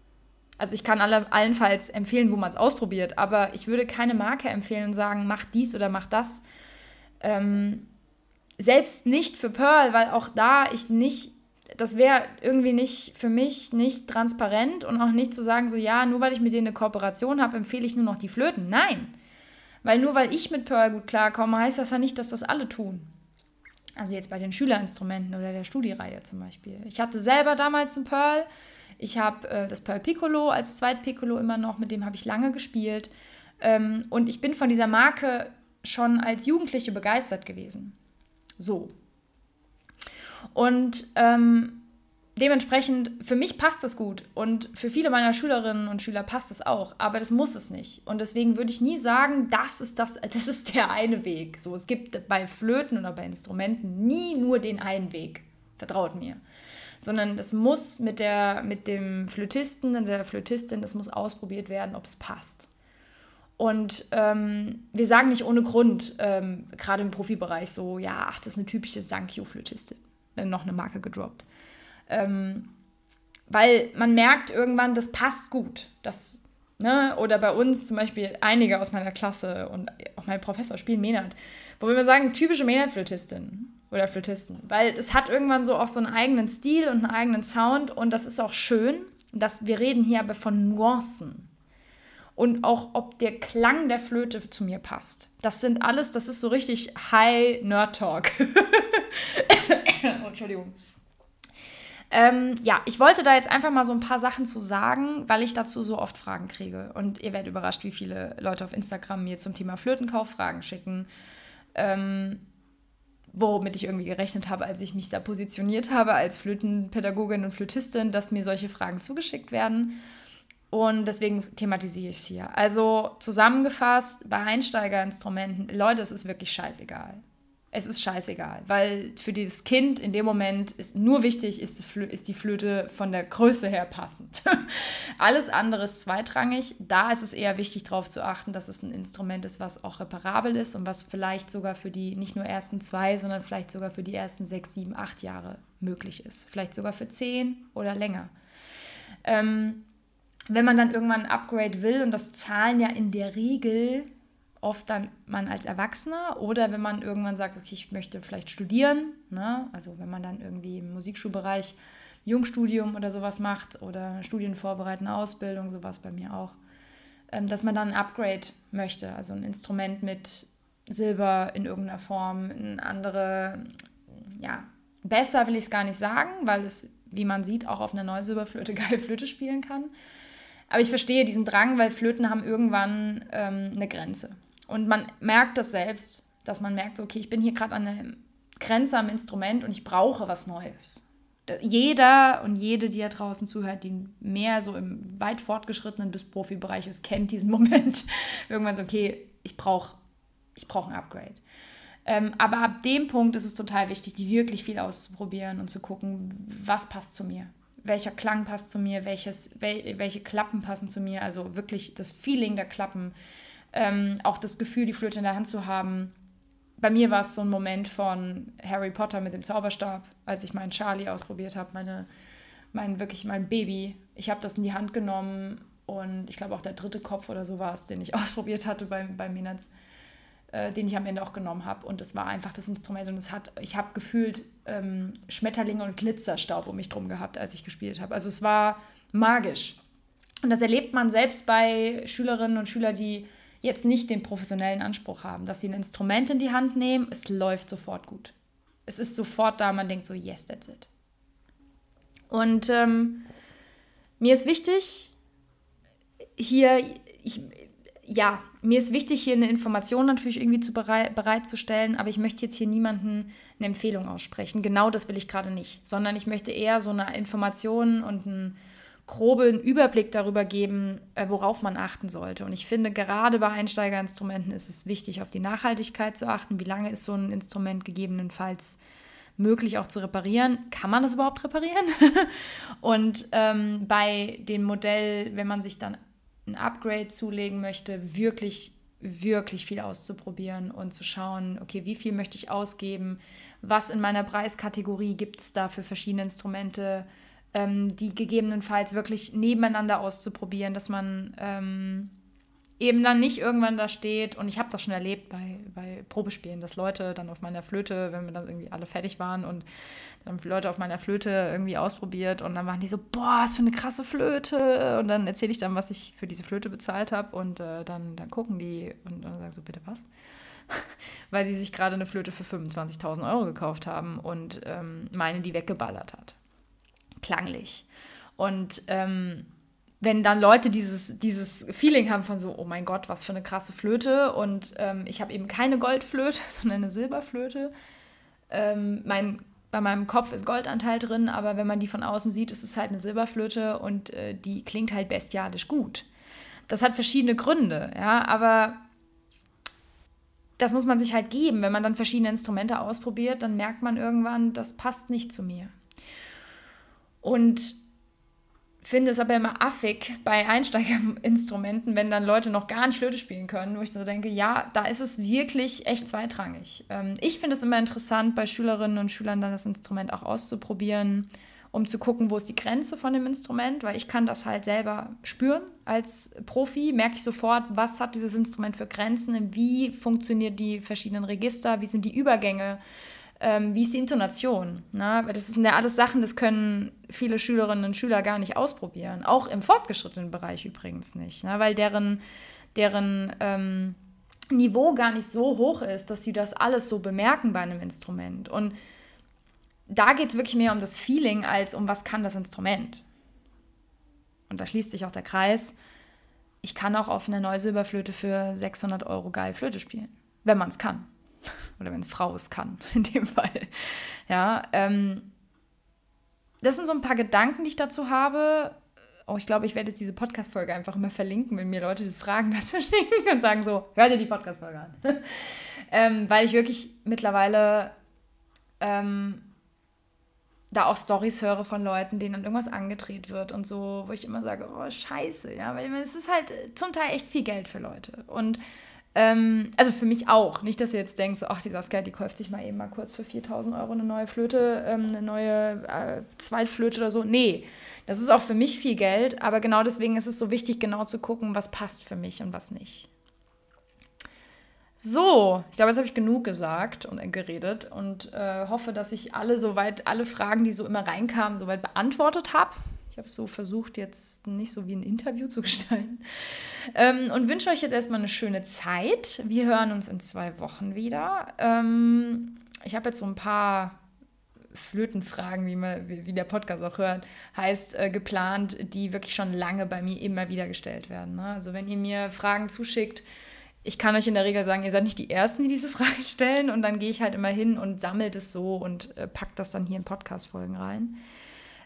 Speaker 1: Also ich kann alle, allenfalls empfehlen, wo man es ausprobiert, aber ich würde keine Marke empfehlen und sagen, mach dies oder mach das. Ähm, selbst nicht für Pearl, weil auch da ich nicht das wäre irgendwie nicht für mich nicht transparent und auch nicht zu sagen, so ja, nur weil ich mit denen eine Kooperation habe, empfehle ich nur noch die Flöten. Nein. Weil nur weil ich mit Pearl gut klarkomme, heißt das ja nicht, dass das alle tun. Also jetzt bei den Schülerinstrumenten oder der Studiereihe zum Beispiel. Ich hatte selber damals ein Pearl. Ich habe äh, das Pearl Piccolo als Zweitpiccolo immer noch, mit dem habe ich lange gespielt. Ähm, und ich bin von dieser Marke schon als Jugendliche begeistert gewesen. So, und ähm, dementsprechend, für mich passt es gut und für viele meiner Schülerinnen und Schüler passt es auch, aber das muss es nicht. Und deswegen würde ich nie sagen, das ist, das, das ist der eine Weg. So, es gibt bei Flöten oder bei Instrumenten nie nur den einen Weg. Vertraut mir. Sondern es muss mit, der, mit dem Flötisten und der Flötistin, das muss ausprobiert werden, ob es passt. Und ähm, wir sagen nicht ohne Grund, ähm, gerade im Profibereich, so, ja, ach, das ist eine typische Sankyo-Flötistin. Noch eine Marke gedroppt. Ähm, weil man merkt irgendwann, das passt gut. Das, ne? Oder bei uns zum Beispiel einige aus meiner Klasse und auch mein Professor spielen Menat, wo wir sagen, typische Menat-Flötistin oder Flötisten. Weil es hat irgendwann so auch so einen eigenen Stil und einen eigenen Sound und das ist auch schön. Dass wir reden hier aber von Nuancen. Und auch, ob der Klang der Flöte zu mir passt. Das sind alles, das ist so richtig High Nerd Talk. Entschuldigung. Ähm, ja, ich wollte da jetzt einfach mal so ein paar Sachen zu sagen, weil ich dazu so oft Fragen kriege. Und ihr werdet überrascht, wie viele Leute auf Instagram mir zum Thema Flötenkauf Fragen schicken. Ähm, womit ich irgendwie gerechnet habe, als ich mich da positioniert habe als Flötenpädagogin und Flötistin, dass mir solche Fragen zugeschickt werden. Und deswegen thematisiere ich es hier. Also zusammengefasst, bei Einsteigerinstrumenten, Leute, es ist wirklich scheißegal es ist scheißegal, weil für dieses Kind in dem Moment ist nur wichtig, ist, ist die Flöte von der Größe her passend. Alles andere ist zweitrangig. Da ist es eher wichtig, darauf zu achten, dass es ein Instrument ist, was auch reparabel ist und was vielleicht sogar für die nicht nur ersten zwei, sondern vielleicht sogar für die ersten sechs, sieben, acht Jahre möglich ist. Vielleicht sogar für zehn oder länger. Ähm, wenn man dann irgendwann ein Upgrade will, und das zahlen ja in der Regel oft dann man als Erwachsener oder wenn man irgendwann sagt, okay, ich möchte vielleicht studieren, ne? also wenn man dann irgendwie im Musikschulbereich Jungstudium oder sowas macht oder studienvorbereitende Ausbildung, sowas bei mir auch, ähm, dass man dann ein Upgrade möchte, also ein Instrument mit Silber in irgendeiner Form, ein andere, ja, besser will ich es gar nicht sagen, weil es, wie man sieht, auch auf einer Neusilberflöte geil Flöte spielen kann. Aber ich verstehe diesen Drang, weil Flöten haben irgendwann ähm, eine Grenze. Und man merkt das selbst, dass man merkt, so, okay, ich bin hier gerade an der Grenze am Instrument und ich brauche was Neues. Jeder und jede, die da draußen zuhört, die mehr so im weit fortgeschrittenen bis Profibereich ist, kennt diesen Moment. Irgendwann so, okay, ich brauche ich brauch ein Upgrade. Ähm, aber ab dem Punkt ist es total wichtig, die wirklich viel auszuprobieren und zu gucken, was passt zu mir. Welcher Klang passt zu mir, welches, wel, welche Klappen passen zu mir, also wirklich das Feeling der Klappen ähm, auch das Gefühl, die Flöte in der Hand zu haben. Bei mir war es so ein Moment von Harry Potter mit dem Zauberstab, als ich meinen Charlie ausprobiert habe, meine, mein wirklich mein Baby. Ich habe das in die Hand genommen und ich glaube auch der dritte Kopf oder so war es, den ich ausprobiert hatte bei, bei Minaz, äh, den ich am Ende auch genommen habe. Und es war einfach das Instrument und es hat, ich habe gefühlt ähm, Schmetterlinge und Glitzerstaub um mich drum gehabt, als ich gespielt habe. Also es war magisch. Und das erlebt man selbst bei Schülerinnen und Schülern, die jetzt nicht den professionellen Anspruch haben, dass sie ein Instrument in die Hand nehmen, es läuft sofort gut. Es ist sofort da, man denkt so, yes, that's it. Und ähm, mir ist wichtig, hier, ich, ja, mir ist wichtig, hier eine Information natürlich irgendwie zu bereit, bereitzustellen, aber ich möchte jetzt hier niemanden eine Empfehlung aussprechen. Genau das will ich gerade nicht, sondern ich möchte eher so eine Information und ein groben Überblick darüber geben, äh, worauf man achten sollte. Und ich finde, gerade bei Einsteigerinstrumenten ist es wichtig, auf die Nachhaltigkeit zu achten. Wie lange ist so ein Instrument gegebenenfalls möglich auch zu reparieren? Kann man das überhaupt reparieren? und ähm, bei dem Modell, wenn man sich dann ein Upgrade zulegen möchte, wirklich, wirklich viel auszuprobieren und zu schauen, okay, wie viel möchte ich ausgeben? Was in meiner Preiskategorie gibt es da für verschiedene Instrumente? ähm, die gegebenenfalls wirklich nebeneinander auszuprobieren, dass man ähm, eben dann nicht irgendwann da steht. Und ich habe das schon erlebt bei, bei Probespielen, dass Leute dann auf meiner Flöte, wenn wir dann irgendwie alle fertig waren und dann Leute auf meiner Flöte irgendwie ausprobiert und dann waren die so, boah, was für eine krasse Flöte. Und dann erzähle ich dann, was ich für diese Flöte bezahlt habe und äh, dann, dann gucken die und dann sagen so, bitte was? Weil sie sich gerade eine Flöte für 25.000 Euro gekauft haben und ähm, meine die weggeballert hat klanglich. Und ähm, wenn dann Leute dieses, dieses Feeling haben von so, oh mein Gott, was für eine krasse Flöte und ähm, ich habe eben keine Goldflöte, sondern eine Silberflöte. Ähm, mein bei meinem Kopf ist Goldanteil drin, aber wenn man die von außen sieht, ist es halt eine Silberflöte und äh, die klingt halt bestialisch gut. Das hat verschiedene Gründe, ja, aber das muss man sich halt geben. Wenn man dann verschiedene Instrumente ausprobiert, dann merkt man irgendwann, das passt nicht zu mir. Und finde es aber immer affig bei Einsteigerinstrumenten, wenn dann Leute noch gar nicht Flöte spielen können, wo ich so denke, ja, da ist es wirklich echt zweitrangig. Ähm, ich finde es immer interessant, bei Schülerinnen und Schülern dann das Instrument auch auszuprobieren, um zu gucken, wo ist die Grenze von dem Instrument, weil ich kann das halt selber spüren als Profi, merke ich sofort, was hat dieses Instrument für Grenzen, wie funktionieren die verschiedenen Register, wie sind die Übergänge, ähm, wie ist die Intonation? Ne? Weil das sind ja alles Sachen, das können viele Schülerinnen und Schüler gar nicht ausprobieren. Auch im fortgeschrittenen Bereich übrigens nicht, ne? weil deren, deren ähm, Niveau gar nicht so hoch ist, dass sie das alles so bemerken bei einem Instrument. Und da geht es wirklich mehr um das Feeling als um was kann das Instrument. Und da schließt sich auch der Kreis. Ich kann auch auf einer Neusilberflöte für 600 Euro geil Flöte spielen, wenn man es kann. Oder wenn es Frau es kann, in dem Fall. Ja, ähm, das sind so ein paar Gedanken, die ich dazu habe. Oh, ich glaube, ich werde jetzt diese Podcast-Folge einfach immer verlinken, wenn mir Leute Fragen dazu schicken und sagen so, hör dir die Podcast-Folge an. ähm, weil ich wirklich mittlerweile ähm, da auch Stories höre von Leuten, denen dann irgendwas angedreht wird und so, wo ich immer sage, oh, scheiße, ja, weil es ist halt zum Teil echt viel Geld für Leute. Und ähm, also für mich auch. Nicht, dass ihr jetzt denkt, so, ach, die Saskia, die kauft sich mal eben mal kurz für 4000 Euro eine neue Flöte, ähm, eine neue äh, Zweitflöte oder so. Nee, das ist auch für mich viel Geld, aber genau deswegen ist es so wichtig, genau zu gucken, was passt für mich und was nicht. So, ich glaube, jetzt habe ich genug gesagt und geredet und äh, hoffe, dass ich alle soweit, alle Fragen, die so immer reinkamen, soweit beantwortet habe. Ich habe es so versucht, jetzt nicht so wie ein Interview zu gestalten. Ähm, und wünsche euch jetzt erstmal eine schöne Zeit. Wir hören uns in zwei Wochen wieder. Ähm, ich habe jetzt so ein paar Flötenfragen, wie, man, wie, der Podcast auch hört, heißt äh, geplant, die wirklich schon lange bei mir immer wieder gestellt werden. Ne? Also wenn ihr mir Fragen zuschickt, ich kann euch in der Regel sagen, ihr seid nicht die Ersten, die diese Frage stellen und dann gehe ich halt immer hin und sammle das so und äh, pack das dann hier in Podcast-Folgen rein.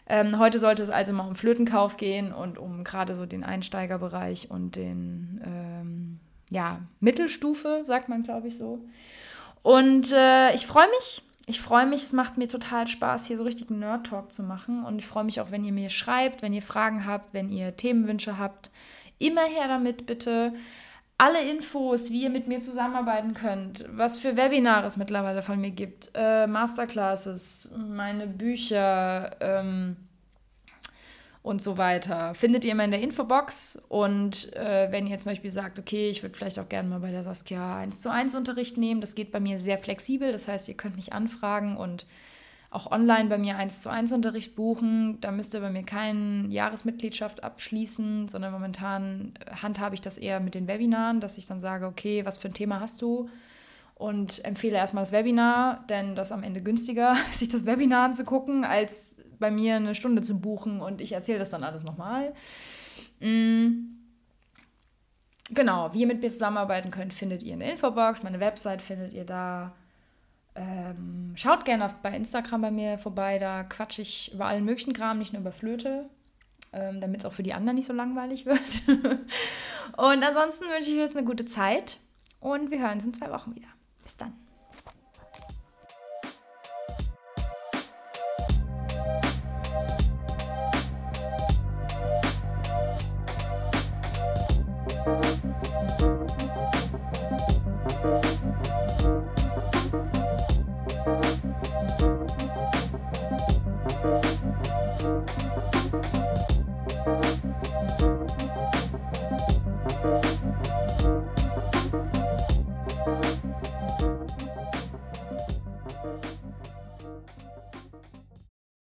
Speaker 1: Ähm, heute sollte es also mal um Flötenkauf gehen und um gerade so den Einsteigerbereich und den, ähm, ja, Mittelstufe, sagt man, glaube ich, so. Und äh, ich freue mich. Ich freue mich, es macht mir total Spaß, hier so richtig einen Nerd-Talk zu machen. Und ich freue mich auch, wenn ihr mir schreibt, wenn ihr Fragen habt, wenn ihr Themenwünsche habt. Immer her damit, bitte alle Infos, wie ihr mit mir zusammenarbeiten könnt, was für Webinare es mittlerweile von mir gibt, äh, Masterclasses, meine Bücher ähm, und so weiter, findet ihr immer in der Infobox. Und äh, wenn ihr zum Beispiel sagt, okay, ich würde vielleicht auch gerne mal bei der Saskia 1 zu 1 Unterricht nehmen, das geht bei mir sehr flexibel. Das heißt, ihr könnt mich anfragen und auch online bei mir 1 zu 1 Unterricht buchen. Da müsst ihr bei mir keine Jahresmitgliedschaft abschließen, sondern momentan handhabe ich das eher mit den Webinaren, dass ich dann sage, okay, was für ein Thema hast du? Und empfehle erstmal das Webinar, denn das ist am Ende günstiger, sich das Webinar anzugucken, als bei mir eine Stunde zu buchen und ich erzähle das dann alles nochmal. Mm. Genau, wie ihr mit mir zusammenarbeiten könnt, findet ihr in der Infobox. Meine Website findet ihr da. Ähm, schaut gerne auf, bei Instagram bei mir vorbei, da quatsche ich über allen möglichen Kram, nicht nur über Flöte, ähm, damit es auch für die anderen nicht so langweilig wird. und ansonsten wünsche ich euch jetzt eine gute Zeit und wir hören uns in zwei Wochen wieder. Bis dann.